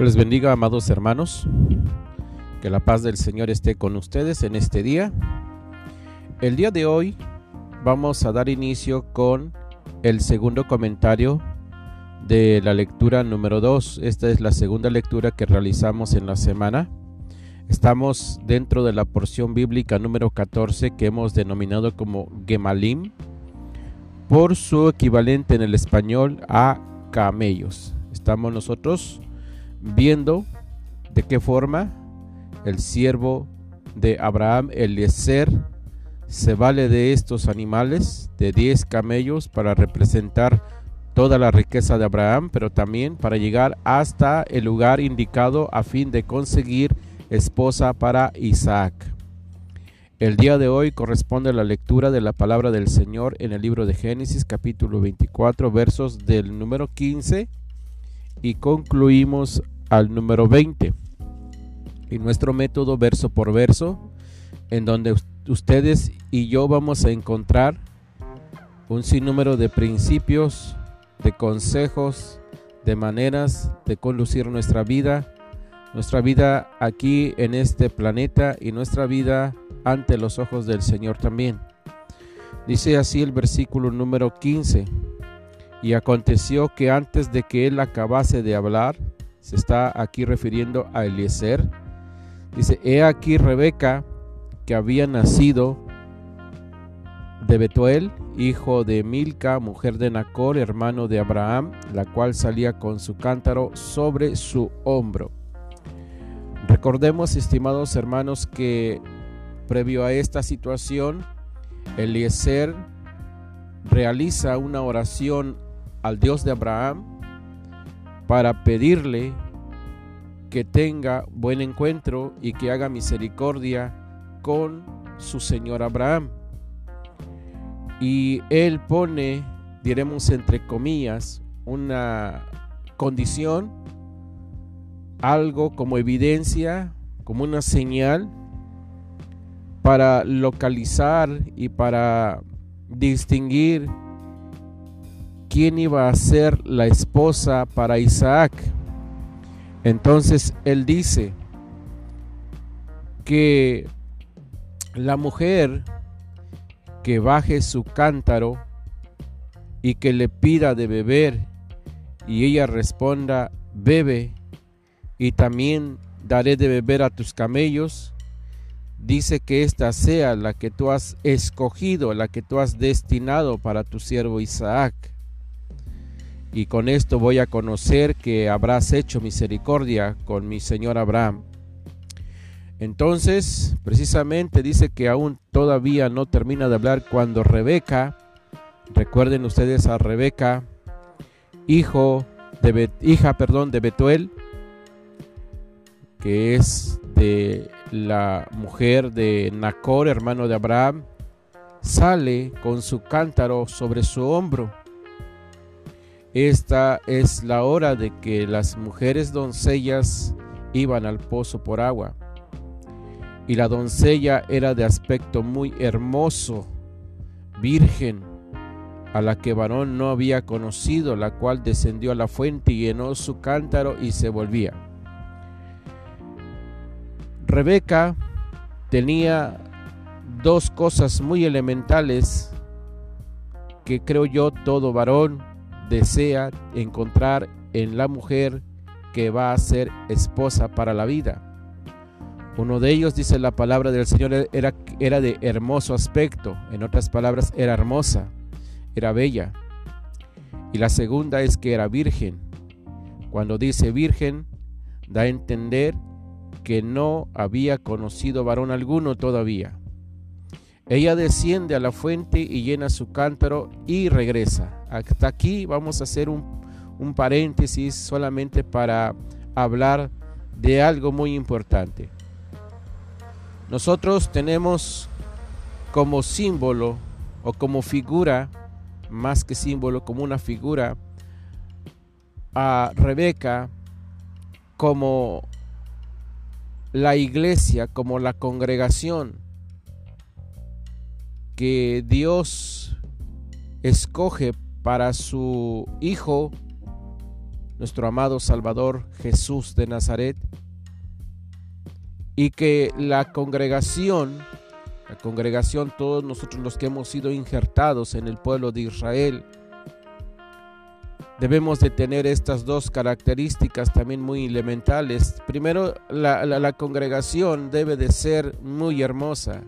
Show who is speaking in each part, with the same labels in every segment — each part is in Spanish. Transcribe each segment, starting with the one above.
Speaker 1: Les bendiga, amados hermanos. Que la paz del Señor esté con ustedes en este día. El día de hoy vamos a dar inicio con el segundo comentario de la lectura número 2. Esta es la segunda lectura que realizamos en la semana. Estamos dentro de la porción bíblica número 14 que hemos denominado como Gemalim por su equivalente en el español a camellos. Estamos nosotros viendo de qué forma el siervo de Abraham, Eliezer, se vale de estos animales, de 10 camellos, para representar toda la riqueza de Abraham, pero también para llegar hasta el lugar indicado a fin de conseguir esposa para Isaac. El día de hoy corresponde a la lectura de la palabra del Señor en el libro de Génesis capítulo 24 versos del número 15 y concluimos al número 20. Y nuestro método verso por verso, en donde ustedes y yo vamos a encontrar un sinnúmero de principios, de consejos, de maneras de conducir nuestra vida, nuestra vida aquí en este planeta y nuestra vida ante los ojos del Señor también. Dice así el versículo número 15. Y aconteció que antes de que él acabase de hablar, se está aquí refiriendo a Eliezer. Dice, he aquí Rebeca, que había nacido de Betuel, hijo de Milca, mujer de Nacor, hermano de Abraham, la cual salía con su cántaro sobre su hombro. Recordemos, estimados hermanos, que previo a esta situación, Eliezer realiza una oración al Dios de Abraham para pedirle que tenga buen encuentro y que haga misericordia con su Señor Abraham. Y él pone, diremos entre comillas, una condición, algo como evidencia, como una señal para localizar y para distinguir quién iba a ser la esposa para Isaac. Entonces él dice que la mujer que baje su cántaro y que le pida de beber y ella responda, bebe y también daré de beber a tus camellos, dice que esta sea la que tú has escogido, la que tú has destinado para tu siervo Isaac y con esto voy a conocer que habrás hecho misericordia con mi Señor Abraham. Entonces, precisamente dice que aún todavía no termina de hablar cuando Rebeca, recuerden ustedes a Rebeca, hijo de hija, perdón, de Betuel, que es de la mujer de Nacor, hermano de Abraham, sale con su cántaro sobre su hombro esta es la hora de que las mujeres doncellas iban al pozo por agua. Y la doncella era de aspecto muy hermoso, virgen, a la que varón no había conocido, la cual descendió a la fuente y llenó su cántaro y se volvía. Rebeca tenía dos cosas muy elementales que creo yo todo varón desea encontrar en la mujer que va a ser esposa para la vida. Uno de ellos, dice la palabra del Señor, era, era de hermoso aspecto, en otras palabras, era hermosa, era bella. Y la segunda es que era virgen. Cuando dice virgen, da a entender que no había conocido varón alguno todavía. Ella desciende a la fuente y llena su cántaro y regresa. Hasta aquí vamos a hacer un, paréntesis solamente para hablar de algo muy importante. Nosotros tenemos como símbolo o como figura, más que símbolo, como una figura, a Rebeca como la iglesia, como la congregación que Dios escoge para su hijo nuestro amado Salvador Jesús de Nazaret, y que la congregación, la congregación, todos nosotros los que hemos sido injertados en el pueblo de Israel, debemos de tener estas dos características también muy elementales. Primero, la, la, congregación debe de ser muy hermosa.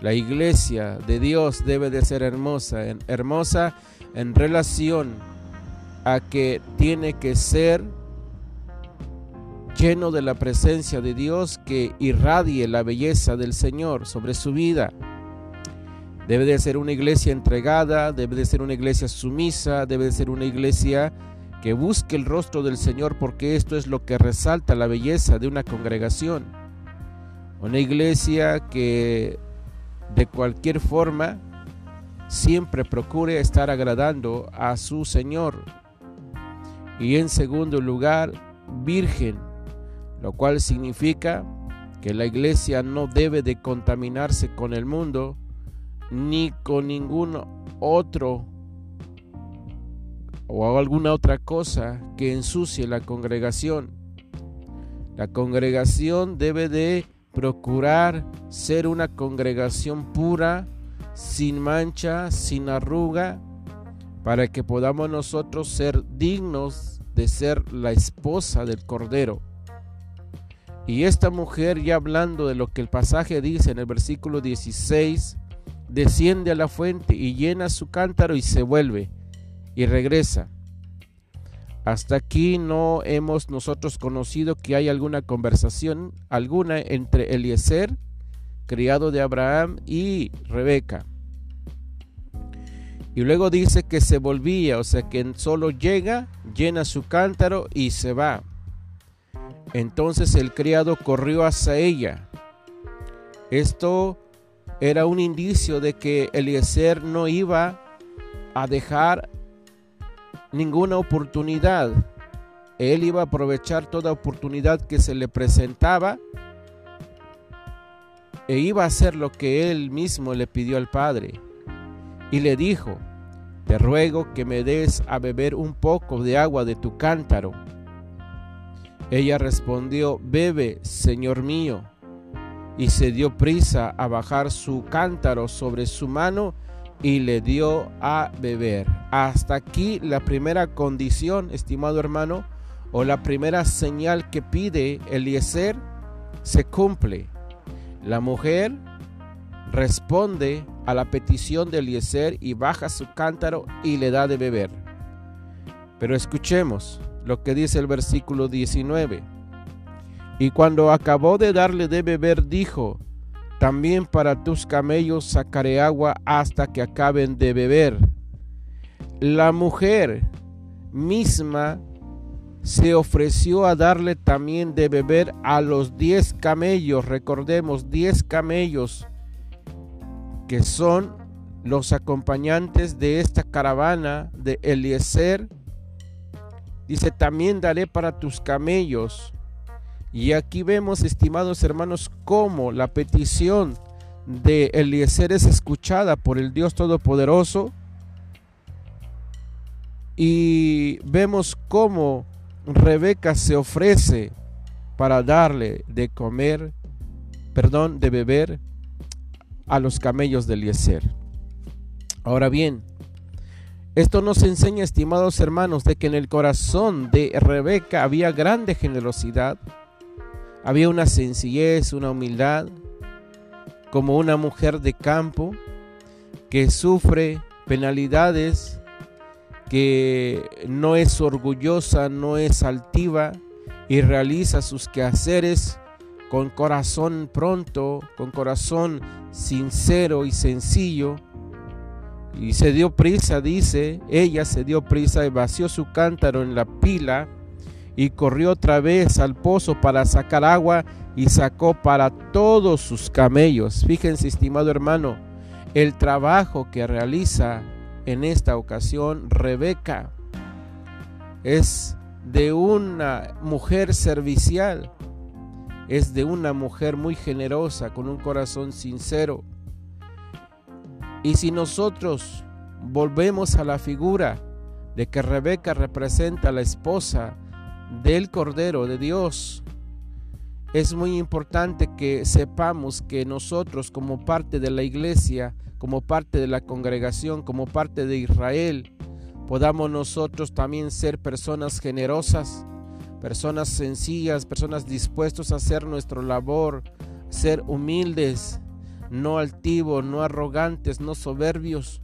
Speaker 1: La iglesia de Dios debe de ser hermosa, hermosa en relación a que tiene que ser lleno de la presencia de Dios que irradie la belleza del Señor sobre su vida. Debe de ser una iglesia entregada, debe de ser una iglesia sumisa, debe de ser una iglesia que busque el rostro del Señor porque esto es lo que resalta la belleza de una congregación. Una iglesia que de cualquier forma siempre procure estar agradando a su Señor. Y en segundo lugar, virgen, lo cual significa que la iglesia no debe de contaminarse con el mundo ni con ningún otro o alguna otra cosa que ensucie la congregación. La congregación debe de procurar ser una congregación pura, sin mancha, sin arruga, para que podamos nosotros ser dignos de ser la esposa del Cordero. Y esta mujer, ya hablando de lo que el pasaje dice en el versículo 16, desciende a la fuente y llena su cántaro y se vuelve y regresa. Hasta aquí no hemos nosotros conocido que hay alguna conversación alguna entre Eliezer criado de Abraham, y Rebeca. Y luego dice que se volvía, o sea que solo llega, llena su cántaro y se va. Entonces el criado corrió hacia ella. Esto era un indicio de que Eliezer no iba a dejar ninguna oportunidad. Él iba a aprovechar toda oportunidad que se le presentaba e iba a hacer lo que él mismo le pidió al Padre. Y le dijo, te ruego que me des a beber un poco de agua de tu cántaro. Ella respondió, bebe, Señor mío. Y se dio prisa a bajar su cántaro sobre su mano y le dio a beber. Hasta aquí la primera condición, estimado hermano, o la primera señal que pide Eliezer se cumple. La mujer responde a la petición de Eliezer y baja su cántaro y le da de beber. Pero escuchemos lo que dice el versículo 19. Y cuando acabó de darle de beber, dijo, también para tus camellos sacaré agua hasta que acaben de beber. La mujer misma se ofreció a darle también de beber a los diez camellos, recordemos, diez camellos que son los acompañantes de esta caravana de Eliezer. Dice, también daré para tus camellos. Y aquí vemos, estimados hermanos, cómo la petición de Eliezer es escuchada por el Dios Todopoderoso. Y vemos cómo Rebeca se ofrece para darle de comer, perdón, de beber a los camellos de Eliezer. Ahora bien, esto nos enseña, estimados hermanos, de que en el corazón de Rebeca había grande generosidad, había una sencillez, una humildad, como una mujer de campo que sufre penalidades que no es orgullosa, no es altiva y realiza sus quehaceres con corazón pronto, con corazón sincero y sencillo. Y se dio prisa, dice, ella se dio prisa y vació su cántaro en la pila y corrió otra vez al pozo para sacar agua y sacó para todos sus camellos. Fíjense, estimado hermano, el trabajo que realiza en esta ocasión Rebeca es de una mujer servicial, es de una mujer muy generosa, con un corazón sincero. Y si nosotros volvemos a la figura de que Rebeca representa a la esposa del Cordero de Dios. Es muy importante que sepamos que nosotros como parte de la iglesia, como parte de la congregación, como parte de Israel, podamos nosotros también ser personas generosas, personas sencillas, personas dispuestos a hacer nuestra labor, ser humildes, no altivos, no arrogantes, no soberbios,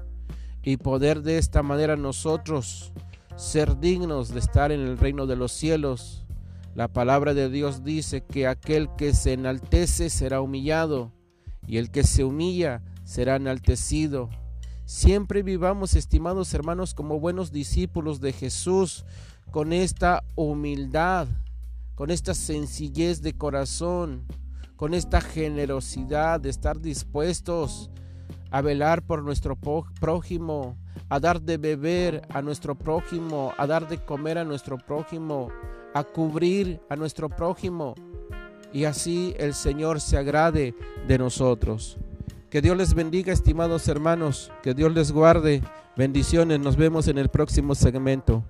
Speaker 1: y poder de esta manera nosotros ser dignos de estar en el reino de los cielos. La palabra de Dios dice que aquel que se enaltece será humillado y el que se humilla será enaltecido. Siempre vivamos, estimados hermanos, como buenos discípulos de Jesús, con esta humildad, con esta sencillez de corazón, con esta generosidad de estar dispuestos a velar por nuestro prójimo, a dar de beber a nuestro prójimo, a dar de comer a nuestro prójimo, a cubrir a nuestro prójimo. Y así el Señor se agrade de nosotros. Que Dios les bendiga, estimados hermanos, que Dios les guarde. Bendiciones, nos vemos en el próximo segmento.